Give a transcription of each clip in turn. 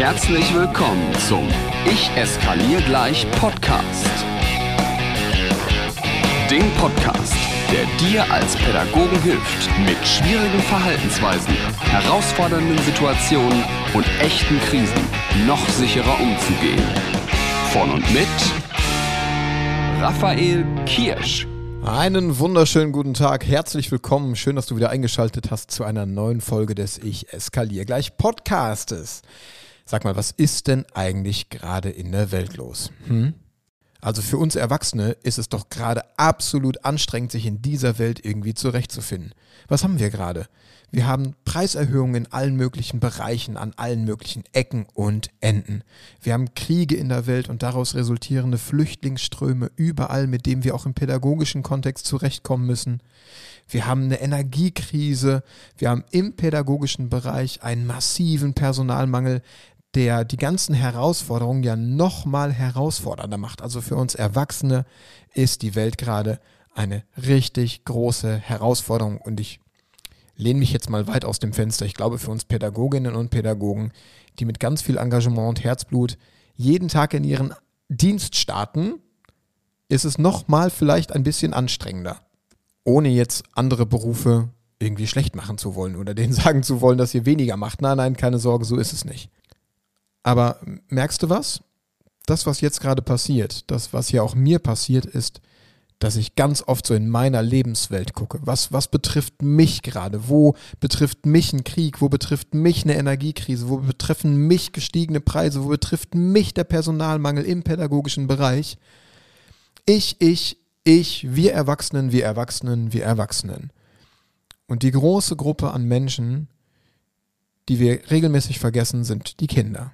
Herzlich willkommen zum Ich eskaliere gleich Podcast. Dem Podcast, der dir als Pädagogen hilft, mit schwierigen Verhaltensweisen, herausfordernden Situationen und echten Krisen noch sicherer umzugehen. Von und mit Raphael Kirsch. Einen wunderschönen guten Tag, herzlich willkommen. Schön, dass du wieder eingeschaltet hast zu einer neuen Folge des Ich eskaliere gleich Podcastes. Sag mal, was ist denn eigentlich gerade in der Welt los? Hm? Also für uns Erwachsene ist es doch gerade absolut anstrengend, sich in dieser Welt irgendwie zurechtzufinden. Was haben wir gerade? Wir haben Preiserhöhungen in allen möglichen Bereichen, an allen möglichen Ecken und Enden. Wir haben Kriege in der Welt und daraus resultierende Flüchtlingsströme überall, mit denen wir auch im pädagogischen Kontext zurechtkommen müssen. Wir haben eine Energiekrise. Wir haben im pädagogischen Bereich einen massiven Personalmangel, der die ganzen Herausforderungen ja nochmal herausfordernder macht. Also für uns Erwachsene ist die Welt gerade eine richtig große Herausforderung und ich lehne mich jetzt mal weit aus dem Fenster. Ich glaube, für uns Pädagoginnen und Pädagogen, die mit ganz viel Engagement und Herzblut jeden Tag in ihren Dienst starten, ist es nochmal vielleicht ein bisschen anstrengender. Ohne jetzt andere Berufe irgendwie schlecht machen zu wollen oder denen sagen zu wollen, dass ihr weniger macht. Nein, nein, keine Sorge, so ist es nicht. Aber merkst du was? Das, was jetzt gerade passiert, das, was ja auch mir passiert, ist, dass ich ganz oft so in meiner Lebenswelt gucke. Was, was betrifft mich gerade? Wo betrifft mich ein Krieg? Wo betrifft mich eine Energiekrise? Wo betreffen mich gestiegene Preise? Wo betrifft mich der Personalmangel im pädagogischen Bereich? Ich, ich, ich, wir Erwachsenen, wir Erwachsenen, wir Erwachsenen. Und die große Gruppe an Menschen, die wir regelmäßig vergessen, sind die Kinder.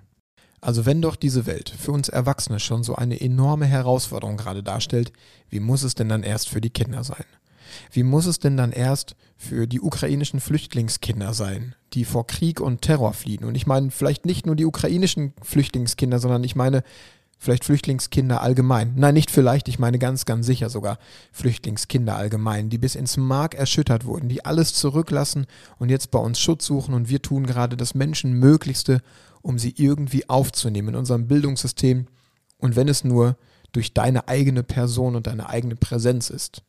Also wenn doch diese Welt für uns Erwachsene schon so eine enorme Herausforderung gerade darstellt, wie muss es denn dann erst für die Kinder sein? Wie muss es denn dann erst für die ukrainischen Flüchtlingskinder sein, die vor Krieg und Terror fliehen? Und ich meine vielleicht nicht nur die ukrainischen Flüchtlingskinder, sondern ich meine vielleicht Flüchtlingskinder allgemein. Nein, nicht vielleicht, ich meine ganz, ganz sicher sogar Flüchtlingskinder allgemein, die bis ins Mark erschüttert wurden, die alles zurücklassen und jetzt bei uns Schutz suchen und wir tun gerade das Menschenmöglichste, um sie irgendwie aufzunehmen in unserem Bildungssystem und wenn es nur durch deine eigene Person und deine eigene Präsenz ist.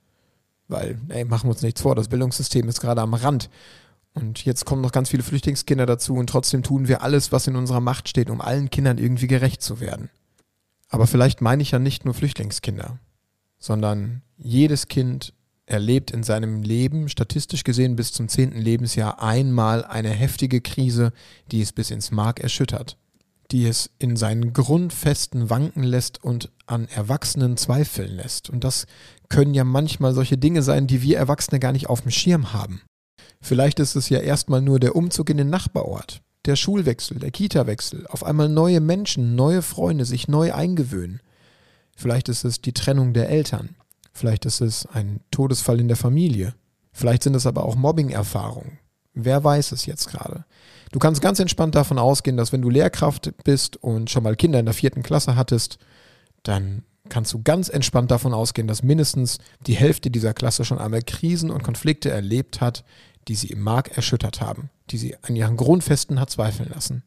Weil, ey, machen wir uns nichts vor, das Bildungssystem ist gerade am Rand. Und jetzt kommen noch ganz viele Flüchtlingskinder dazu und trotzdem tun wir alles, was in unserer Macht steht, um allen Kindern irgendwie gerecht zu werden. Aber vielleicht meine ich ja nicht nur Flüchtlingskinder, sondern jedes Kind erlebt in seinem Leben statistisch gesehen bis zum zehnten Lebensjahr einmal eine heftige Krise, die es bis ins Mark erschüttert, die es in seinen Grundfesten wanken lässt und an Erwachsenen zweifeln lässt. Und das können ja manchmal solche Dinge sein, die wir Erwachsene gar nicht auf dem Schirm haben. Vielleicht ist es ja erstmal nur der Umzug in den Nachbarort, der Schulwechsel, der Kitawechsel, auf einmal neue Menschen, neue Freunde, sich neu eingewöhnen. Vielleicht ist es die Trennung der Eltern. Vielleicht ist es ein Todesfall in der Familie. Vielleicht sind es aber auch Mobbing-Erfahrungen. Wer weiß es jetzt gerade? Du kannst ganz entspannt davon ausgehen, dass wenn du Lehrkraft bist und schon mal Kinder in der vierten Klasse hattest, dann kannst du ganz entspannt davon ausgehen, dass mindestens die Hälfte dieser Klasse schon einmal Krisen und Konflikte erlebt hat, die sie im Mark erschüttert haben, die sie an ihren Grundfesten hat zweifeln lassen.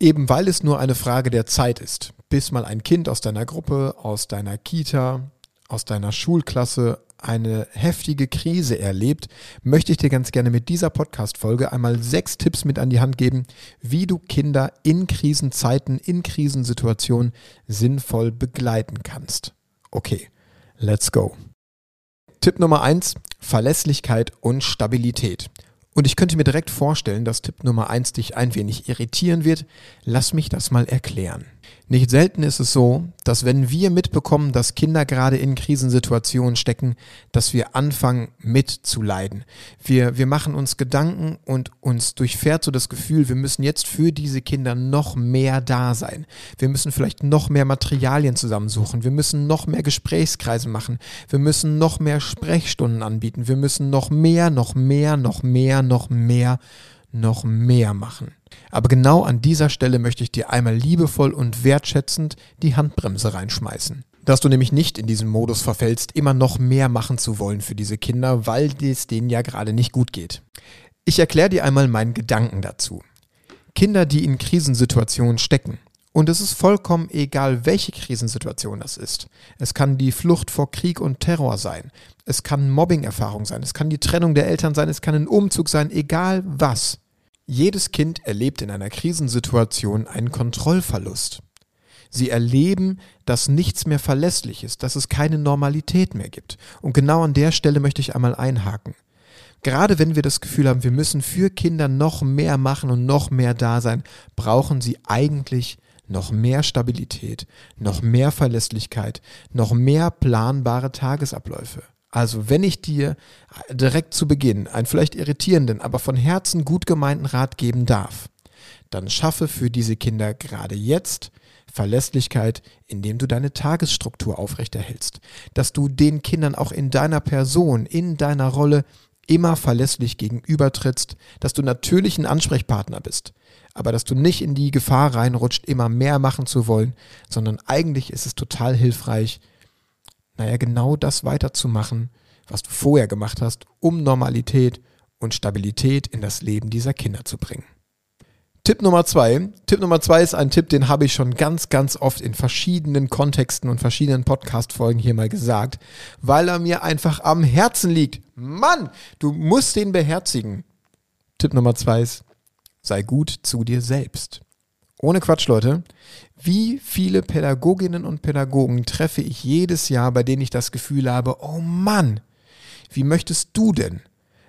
Eben weil es nur eine Frage der Zeit ist, bis mal ein Kind aus deiner Gruppe, aus deiner Kita, aus deiner Schulklasse eine heftige Krise erlebt, möchte ich dir ganz gerne mit dieser Podcast-Folge einmal sechs Tipps mit an die Hand geben, wie du Kinder in Krisenzeiten, in Krisensituationen sinnvoll begleiten kannst. Okay, let's go. Tipp Nummer eins: Verlässlichkeit und Stabilität. Und ich könnte mir direkt vorstellen, dass Tipp Nummer eins dich ein wenig irritieren wird. Lass mich das mal erklären. Nicht selten ist es so, dass wenn wir mitbekommen, dass Kinder gerade in Krisensituationen stecken, dass wir anfangen mitzuleiden. Wir, wir machen uns Gedanken und uns durchfährt so das Gefühl, wir müssen jetzt für diese Kinder noch mehr da sein. Wir müssen vielleicht noch mehr Materialien zusammensuchen. Wir müssen noch mehr Gesprächskreise machen. Wir müssen noch mehr Sprechstunden anbieten. Wir müssen noch mehr, noch mehr, noch mehr, noch mehr, noch mehr machen. Aber genau an dieser Stelle möchte ich dir einmal liebevoll und wertschätzend die Handbremse reinschmeißen. Dass du nämlich nicht in diesen Modus verfällst, immer noch mehr machen zu wollen für diese Kinder, weil es denen ja gerade nicht gut geht. Ich erkläre dir einmal meinen Gedanken dazu. Kinder, die in Krisensituationen stecken. Und es ist vollkommen egal, welche Krisensituation das ist. Es kann die Flucht vor Krieg und Terror sein. Es kann Mobbing-Erfahrung sein. Es kann die Trennung der Eltern sein. Es kann ein Umzug sein. Egal was. Jedes Kind erlebt in einer Krisensituation einen Kontrollverlust. Sie erleben, dass nichts mehr verlässlich ist, dass es keine Normalität mehr gibt. Und genau an der Stelle möchte ich einmal einhaken. Gerade wenn wir das Gefühl haben, wir müssen für Kinder noch mehr machen und noch mehr da sein, brauchen sie eigentlich noch mehr Stabilität, noch mehr Verlässlichkeit, noch mehr planbare Tagesabläufe. Also wenn ich dir direkt zu Beginn einen vielleicht irritierenden, aber von Herzen gut gemeinten Rat geben darf, dann schaffe für diese Kinder gerade jetzt Verlässlichkeit, indem du deine Tagesstruktur aufrechterhältst, dass du den Kindern auch in deiner Person, in deiner Rolle immer verlässlich gegenübertrittst, dass du natürlich ein Ansprechpartner bist, aber dass du nicht in die Gefahr reinrutscht, immer mehr machen zu wollen, sondern eigentlich ist es total hilfreich, naja, genau das weiterzumachen, was du vorher gemacht hast, um Normalität und Stabilität in das Leben dieser Kinder zu bringen. Tipp Nummer zwei. Tipp Nummer zwei ist ein Tipp, den habe ich schon ganz, ganz oft in verschiedenen Kontexten und verschiedenen Podcast-Folgen hier mal gesagt, weil er mir einfach am Herzen liegt. Mann, du musst den beherzigen. Tipp Nummer zwei ist, sei gut zu dir selbst. Ohne Quatsch, Leute. Wie viele Pädagoginnen und Pädagogen treffe ich jedes Jahr, bei denen ich das Gefühl habe, oh Mann, wie möchtest du denn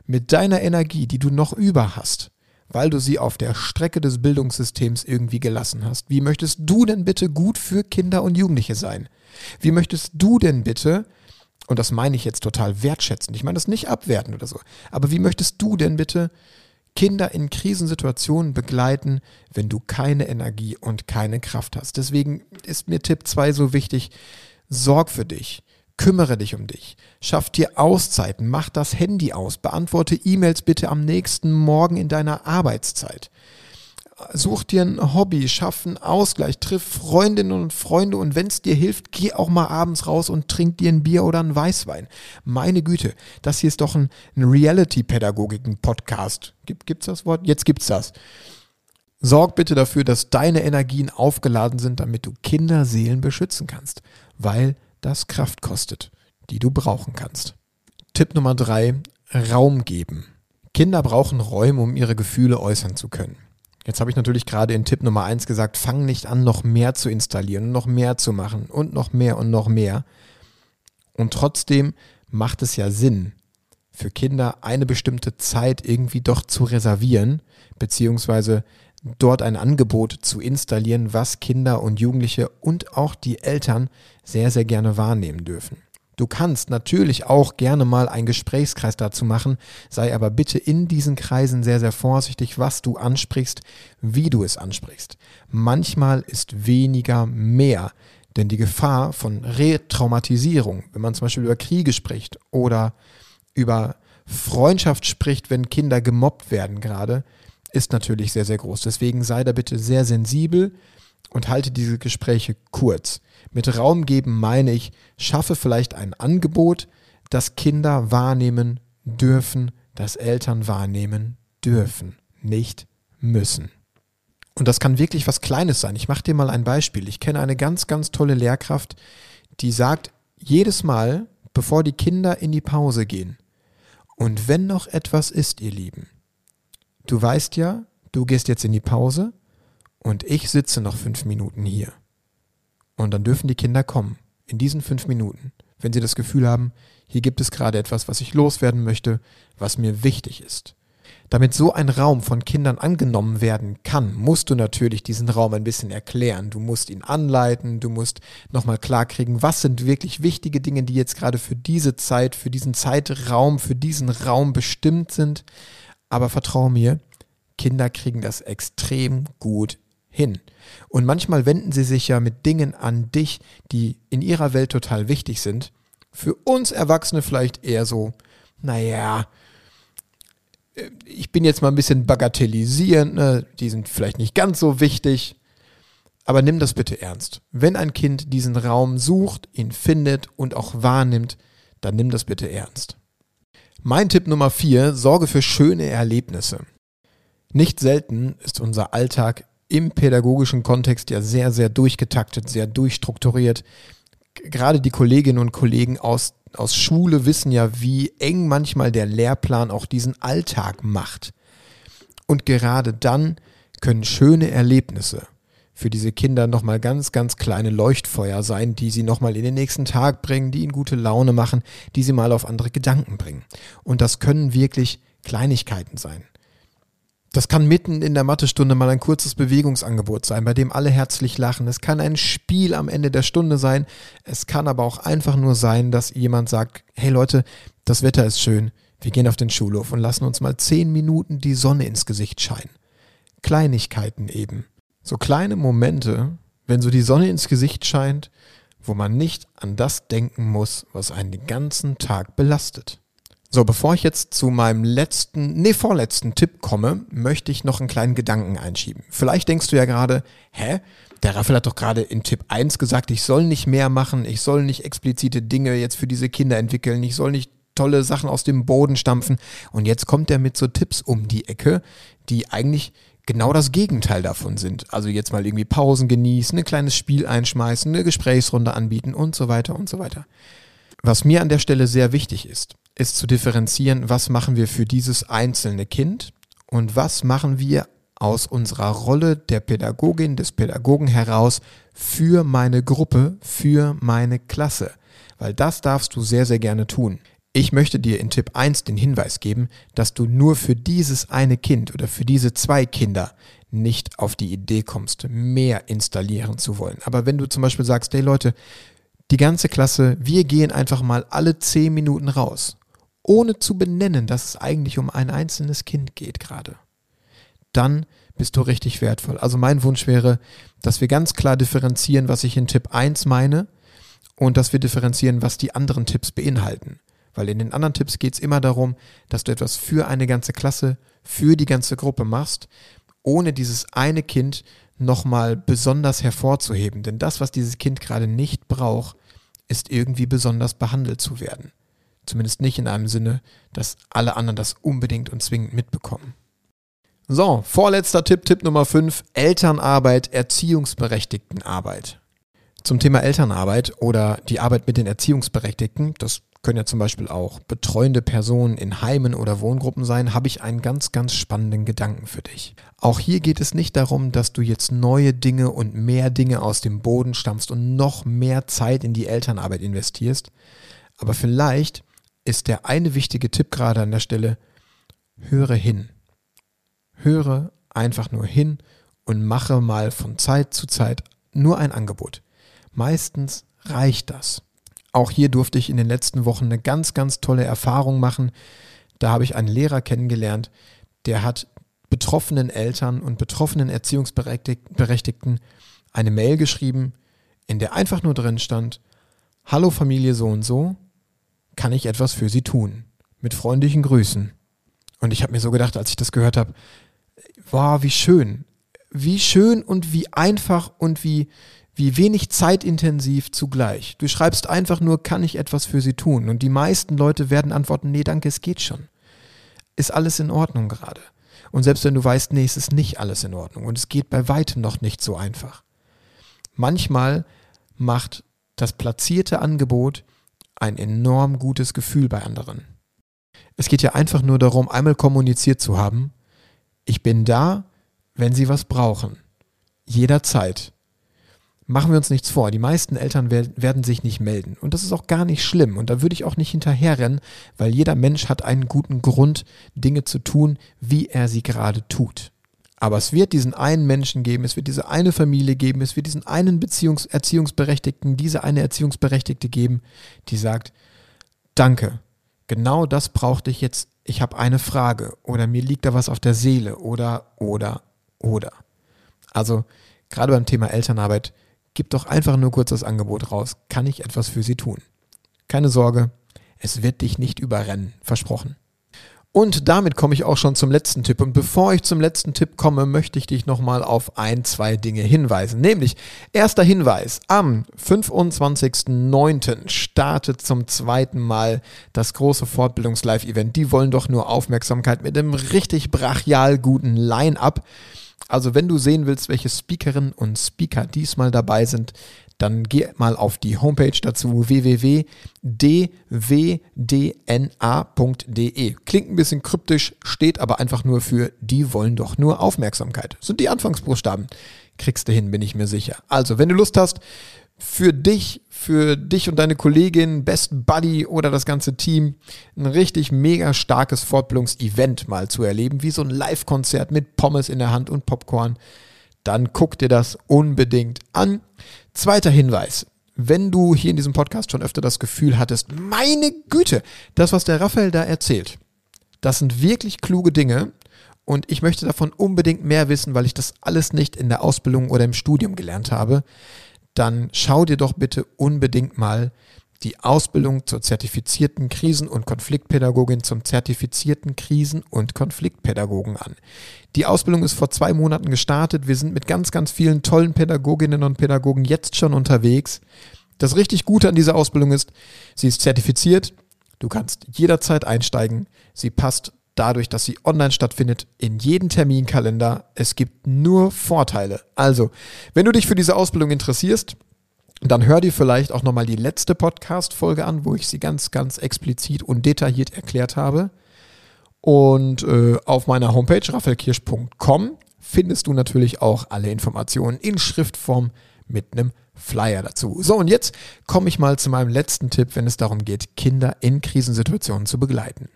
mit deiner Energie, die du noch über hast, weil du sie auf der Strecke des Bildungssystems irgendwie gelassen hast. Wie möchtest du denn bitte gut für Kinder und Jugendliche sein? Wie möchtest du denn bitte, und das meine ich jetzt total wertschätzend, ich meine das nicht abwerten oder so, aber wie möchtest du denn bitte Kinder in Krisensituationen begleiten, wenn du keine Energie und keine Kraft hast? Deswegen ist mir Tipp 2 so wichtig, sorg für dich. Kümmere dich um dich. Schaff dir Auszeiten. Mach das Handy aus. Beantworte E-Mails bitte am nächsten Morgen in deiner Arbeitszeit. Such dir ein Hobby, schaff einen Ausgleich, triff Freundinnen und Freunde und wenn es dir hilft, geh auch mal abends raus und trink dir ein Bier oder ein Weißwein. Meine Güte, das hier ist doch ein, ein Reality-Pädagogiken-Podcast. Gibt, gibt's das Wort? Jetzt gibt's das. Sorg bitte dafür, dass deine Energien aufgeladen sind, damit du Kinderseelen beschützen kannst, weil das Kraft kostet, die du brauchen kannst. Tipp Nummer drei, Raum geben. Kinder brauchen Räume, um ihre Gefühle äußern zu können. Jetzt habe ich natürlich gerade in Tipp Nummer eins gesagt, fang nicht an, noch mehr zu installieren, noch mehr zu machen und noch mehr und noch mehr. Und trotzdem macht es ja Sinn, für Kinder eine bestimmte Zeit irgendwie doch zu reservieren, beziehungsweise dort ein Angebot zu installieren, was Kinder und Jugendliche und auch die Eltern sehr, sehr gerne wahrnehmen dürfen. Du kannst natürlich auch gerne mal einen Gesprächskreis dazu machen, sei aber bitte in diesen Kreisen sehr, sehr vorsichtig, was du ansprichst, wie du es ansprichst. Manchmal ist weniger mehr, denn die Gefahr von Retraumatisierung, wenn man zum Beispiel über Kriege spricht oder über Freundschaft spricht, wenn Kinder gemobbt werden gerade, ist natürlich sehr, sehr groß. Deswegen sei da bitte sehr sensibel und halte diese Gespräche kurz. Mit Raum geben meine ich, schaffe vielleicht ein Angebot, das Kinder wahrnehmen dürfen, das Eltern wahrnehmen dürfen, nicht müssen. Und das kann wirklich was Kleines sein. Ich mache dir mal ein Beispiel. Ich kenne eine ganz, ganz tolle Lehrkraft, die sagt jedes Mal, bevor die Kinder in die Pause gehen, und wenn noch etwas ist, ihr Lieben, du weißt ja, du gehst jetzt in die Pause und ich sitze noch fünf Minuten hier. Und dann dürfen die Kinder kommen, in diesen fünf Minuten, wenn sie das Gefühl haben, hier gibt es gerade etwas, was ich loswerden möchte, was mir wichtig ist. Damit so ein Raum von Kindern angenommen werden kann, musst du natürlich diesen Raum ein bisschen erklären. Du musst ihn anleiten, du musst nochmal klarkriegen, was sind wirklich wichtige Dinge, die jetzt gerade für diese Zeit, für diesen Zeitraum, für diesen Raum bestimmt sind. Aber vertraue mir, Kinder kriegen das extrem gut hin. Und manchmal wenden sie sich ja mit Dingen an dich, die in ihrer Welt total wichtig sind. Für uns Erwachsene vielleicht eher so, naja, äh, ich bin jetzt mal ein bisschen bagatellisierend, ne? die sind vielleicht nicht ganz so wichtig. Aber nimm das bitte ernst. Wenn ein Kind diesen Raum sucht, ihn findet und auch wahrnimmt, dann nimm das bitte ernst. Mein Tipp Nummer vier, sorge für schöne Erlebnisse. Nicht selten ist unser Alltag im pädagogischen Kontext ja sehr, sehr durchgetaktet, sehr durchstrukturiert. Gerade die Kolleginnen und Kollegen aus, aus Schule wissen ja, wie eng manchmal der Lehrplan auch diesen Alltag macht. Und gerade dann können schöne Erlebnisse für diese Kinder nochmal ganz, ganz kleine Leuchtfeuer sein, die sie nochmal in den nächsten Tag bringen, die ihnen gute Laune machen, die sie mal auf andere Gedanken bringen. Und das können wirklich Kleinigkeiten sein. Das kann mitten in der Mathestunde mal ein kurzes Bewegungsangebot sein, bei dem alle herzlich lachen. Es kann ein Spiel am Ende der Stunde sein. Es kann aber auch einfach nur sein, dass jemand sagt, hey Leute, das Wetter ist schön. Wir gehen auf den Schulhof und lassen uns mal zehn Minuten die Sonne ins Gesicht scheinen. Kleinigkeiten eben. So kleine Momente, wenn so die Sonne ins Gesicht scheint, wo man nicht an das denken muss, was einen den ganzen Tag belastet. So, bevor ich jetzt zu meinem letzten, nee, vorletzten Tipp komme, möchte ich noch einen kleinen Gedanken einschieben. Vielleicht denkst du ja gerade, hä? Der Raphael hat doch gerade in Tipp 1 gesagt, ich soll nicht mehr machen, ich soll nicht explizite Dinge jetzt für diese Kinder entwickeln, ich soll nicht tolle Sachen aus dem Boden stampfen. Und jetzt kommt er mit so Tipps um die Ecke, die eigentlich genau das Gegenteil davon sind. Also jetzt mal irgendwie Pausen genießen, ein kleines Spiel einschmeißen, eine Gesprächsrunde anbieten und so weiter und so weiter. Was mir an der Stelle sehr wichtig ist, ist zu differenzieren, was machen wir für dieses einzelne Kind und was machen wir aus unserer Rolle der Pädagogin, des Pädagogen heraus für meine Gruppe, für meine Klasse. Weil das darfst du sehr, sehr gerne tun. Ich möchte dir in Tipp 1 den Hinweis geben, dass du nur für dieses eine Kind oder für diese zwei Kinder nicht auf die Idee kommst, mehr installieren zu wollen. Aber wenn du zum Beispiel sagst, hey Leute, die ganze Klasse, wir gehen einfach mal alle zehn Minuten raus, ohne zu benennen, dass es eigentlich um ein einzelnes Kind geht gerade. Dann bist du richtig wertvoll. Also mein Wunsch wäre, dass wir ganz klar differenzieren, was ich in Tipp 1 meine und dass wir differenzieren, was die anderen Tipps beinhalten. Weil in den anderen Tipps geht es immer darum, dass du etwas für eine ganze Klasse, für die ganze Gruppe machst, ohne dieses eine Kind nochmal besonders hervorzuheben. Denn das, was dieses Kind gerade nicht braucht, ist irgendwie besonders behandelt zu werden. Zumindest nicht in einem Sinne, dass alle anderen das unbedingt und zwingend mitbekommen. So, vorletzter Tipp, Tipp Nummer 5, Elternarbeit, Erziehungsberechtigtenarbeit. Zum Thema Elternarbeit oder die Arbeit mit den Erziehungsberechtigten, das können ja zum Beispiel auch betreuende Personen in Heimen oder Wohngruppen sein, habe ich einen ganz, ganz spannenden Gedanken für dich. Auch hier geht es nicht darum, dass du jetzt neue Dinge und mehr Dinge aus dem Boden stammst und noch mehr Zeit in die Elternarbeit investierst. Aber vielleicht ist der eine wichtige Tipp gerade an der Stelle, höre hin. Höre einfach nur hin und mache mal von Zeit zu Zeit nur ein Angebot. Meistens reicht das. Auch hier durfte ich in den letzten Wochen eine ganz, ganz tolle Erfahrung machen. Da habe ich einen Lehrer kennengelernt, der hat betroffenen Eltern und betroffenen Erziehungsberechtigten eine Mail geschrieben, in der einfach nur drin stand, Hallo Familie so und so, kann ich etwas für Sie tun? Mit freundlichen Grüßen. Und ich habe mir so gedacht, als ich das gehört habe, wow, wie schön. Wie schön und wie einfach und wie, wie wenig zeitintensiv zugleich. Du schreibst einfach nur, kann ich etwas für sie tun? Und die meisten Leute werden antworten, nee, danke, es geht schon. Ist alles in Ordnung gerade? Und selbst wenn du weißt, nee, es ist nicht alles in Ordnung und es geht bei weitem noch nicht so einfach. Manchmal macht das platzierte Angebot ein enorm gutes Gefühl bei anderen. Es geht ja einfach nur darum, einmal kommuniziert zu haben, ich bin da, wenn Sie was brauchen. Jederzeit. Machen wir uns nichts vor, die meisten Eltern werden sich nicht melden. Und das ist auch gar nicht schlimm. Und da würde ich auch nicht hinterherrennen, weil jeder Mensch hat einen guten Grund, Dinge zu tun, wie er sie gerade tut. Aber es wird diesen einen Menschen geben, es wird diese eine Familie geben, es wird diesen einen Beziehungs Erziehungsberechtigten, diese eine Erziehungsberechtigte geben, die sagt, danke, genau das brauchte ich jetzt, ich habe eine Frage oder mir liegt da was auf der Seele oder, oder, oder. Also gerade beim Thema Elternarbeit Gib doch einfach nur kurz das Angebot raus. Kann ich etwas für Sie tun? Keine Sorge, es wird dich nicht überrennen, versprochen. Und damit komme ich auch schon zum letzten Tipp. Und bevor ich zum letzten Tipp komme, möchte ich dich nochmal auf ein, zwei Dinge hinweisen. Nämlich, erster Hinweis, am 25.09. startet zum zweiten Mal das große Fortbildungs-Live-Event. Die wollen doch nur Aufmerksamkeit mit einem richtig brachial guten Line-up. Also wenn du sehen willst, welche Speakerinnen und Speaker diesmal dabei sind, dann geh mal auf die Homepage dazu www.dwdna.de. Klingt ein bisschen kryptisch, steht aber einfach nur für die wollen doch nur Aufmerksamkeit. Sind die Anfangsbuchstaben. Kriegst du hin, bin ich mir sicher. Also, wenn du Lust hast, für dich, für dich und deine Kollegin, Best Buddy oder das ganze Team ein richtig mega starkes Fortbildungsevent mal zu erleben, wie so ein Live-Konzert mit Pommes in der Hand und Popcorn, dann guck dir das unbedingt an. Zweiter Hinweis. Wenn du hier in diesem Podcast schon öfter das Gefühl hattest, meine Güte, das, was der Raphael da erzählt, das sind wirklich kluge Dinge und ich möchte davon unbedingt mehr wissen, weil ich das alles nicht in der Ausbildung oder im Studium gelernt habe, dann schau dir doch bitte unbedingt mal die Ausbildung zur zertifizierten Krisen- und Konfliktpädagogin zum zertifizierten Krisen- und Konfliktpädagogen an. Die Ausbildung ist vor zwei Monaten gestartet. Wir sind mit ganz, ganz vielen tollen Pädagoginnen und Pädagogen jetzt schon unterwegs. Das richtig Gute an dieser Ausbildung ist, sie ist zertifiziert. Du kannst jederzeit einsteigen. Sie passt dadurch, dass sie online stattfindet, in jeden Terminkalender. Es gibt nur Vorteile. Also, wenn du dich für diese Ausbildung interessierst, dann hör dir vielleicht auch nochmal die letzte Podcast-Folge an, wo ich sie ganz, ganz explizit und detailliert erklärt habe. Und äh, auf meiner Homepage raffelkirsch.com findest du natürlich auch alle Informationen in Schriftform mit einem Flyer dazu. So, und jetzt komme ich mal zu meinem letzten Tipp, wenn es darum geht, Kinder in Krisensituationen zu begleiten.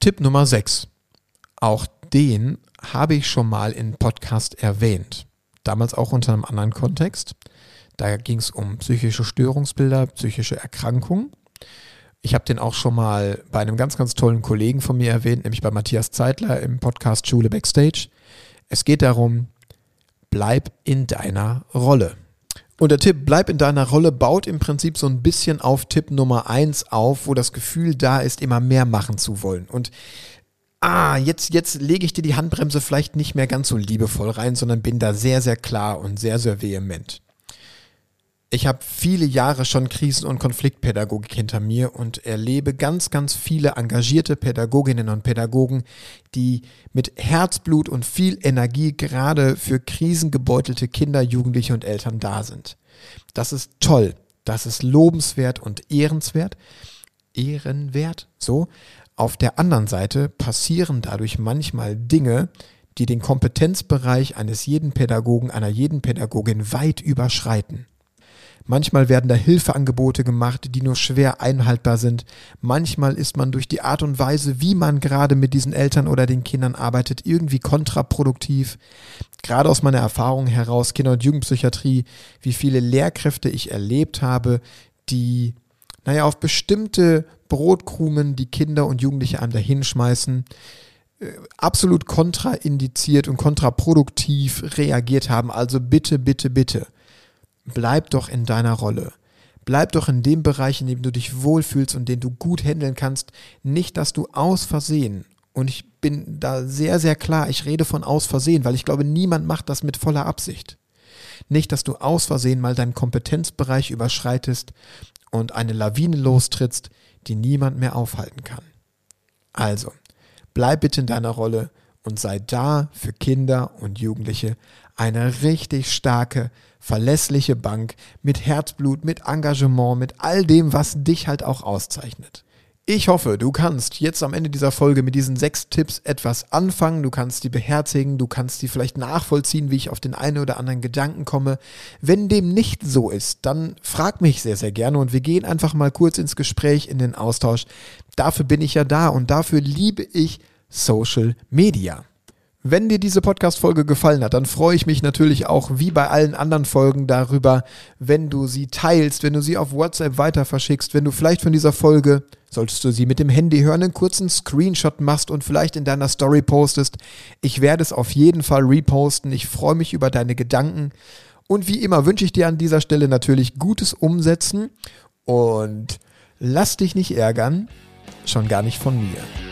Tipp Nummer 6. Auch den habe ich schon mal in Podcast erwähnt. Damals auch unter einem anderen Kontext. Da ging es um psychische Störungsbilder, psychische Erkrankungen. Ich habe den auch schon mal bei einem ganz, ganz tollen Kollegen von mir erwähnt, nämlich bei Matthias Zeitler im Podcast Schule Backstage. Es geht darum, bleib in deiner Rolle. Und der Tipp, bleib in deiner Rolle, baut im Prinzip so ein bisschen auf Tipp Nummer 1 auf, wo das Gefühl da ist, immer mehr machen zu wollen. Und ah, jetzt, jetzt lege ich dir die Handbremse vielleicht nicht mehr ganz so liebevoll rein, sondern bin da sehr, sehr klar und sehr, sehr vehement ich habe viele Jahre schon Krisen- und Konfliktpädagogik hinter mir und erlebe ganz, ganz viele engagierte Pädagoginnen und Pädagogen, die mit Herzblut und viel Energie gerade für krisengebeutelte Kinder, Jugendliche und Eltern da sind. Das ist toll, das ist lobenswert und ehrenswert. Ehrenwert, so. Auf der anderen Seite passieren dadurch manchmal Dinge, die den Kompetenzbereich eines jeden Pädagogen, einer jeden Pädagogin weit überschreiten. Manchmal werden da Hilfeangebote gemacht, die nur schwer einhaltbar sind. Manchmal ist man durch die Art und Weise, wie man gerade mit diesen Eltern oder den Kindern arbeitet, irgendwie kontraproduktiv. Gerade aus meiner Erfahrung heraus, Kinder- und Jugendpsychiatrie, wie viele Lehrkräfte ich erlebt habe, die, naja, auf bestimmte Brotkrumen, die Kinder und Jugendliche einem dahinschmeißen, äh, absolut kontraindiziert und kontraproduktiv reagiert haben. Also bitte, bitte, bitte bleib doch in deiner Rolle. Bleib doch in dem Bereich, in dem du dich wohlfühlst und den du gut handeln kannst. Nicht, dass du aus Versehen, und ich bin da sehr, sehr klar, ich rede von aus Versehen, weil ich glaube, niemand macht das mit voller Absicht. Nicht, dass du aus Versehen mal deinen Kompetenzbereich überschreitest und eine Lawine lostrittst, die niemand mehr aufhalten kann. Also, bleib bitte in deiner Rolle und sei da für Kinder und Jugendliche eine richtig starke, verlässliche Bank mit Herzblut, mit Engagement, mit all dem, was dich halt auch auszeichnet. Ich hoffe, du kannst jetzt am Ende dieser Folge mit diesen sechs Tipps etwas anfangen. Du kannst die beherzigen, du kannst die vielleicht nachvollziehen, wie ich auf den einen oder anderen Gedanken komme. Wenn dem nicht so ist, dann frag mich sehr, sehr gerne und wir gehen einfach mal kurz ins Gespräch, in den Austausch. Dafür bin ich ja da und dafür liebe ich Social Media. Wenn dir diese Podcast-Folge gefallen hat, dann freue ich mich natürlich auch wie bei allen anderen Folgen darüber, wenn du sie teilst, wenn du sie auf WhatsApp weiter verschickst, wenn du vielleicht von dieser Folge, solltest du sie mit dem Handy hören, einen kurzen Screenshot machst und vielleicht in deiner Story postest. Ich werde es auf jeden Fall reposten. Ich freue mich über deine Gedanken. Und wie immer wünsche ich dir an dieser Stelle natürlich gutes Umsetzen und lass dich nicht ärgern, schon gar nicht von mir.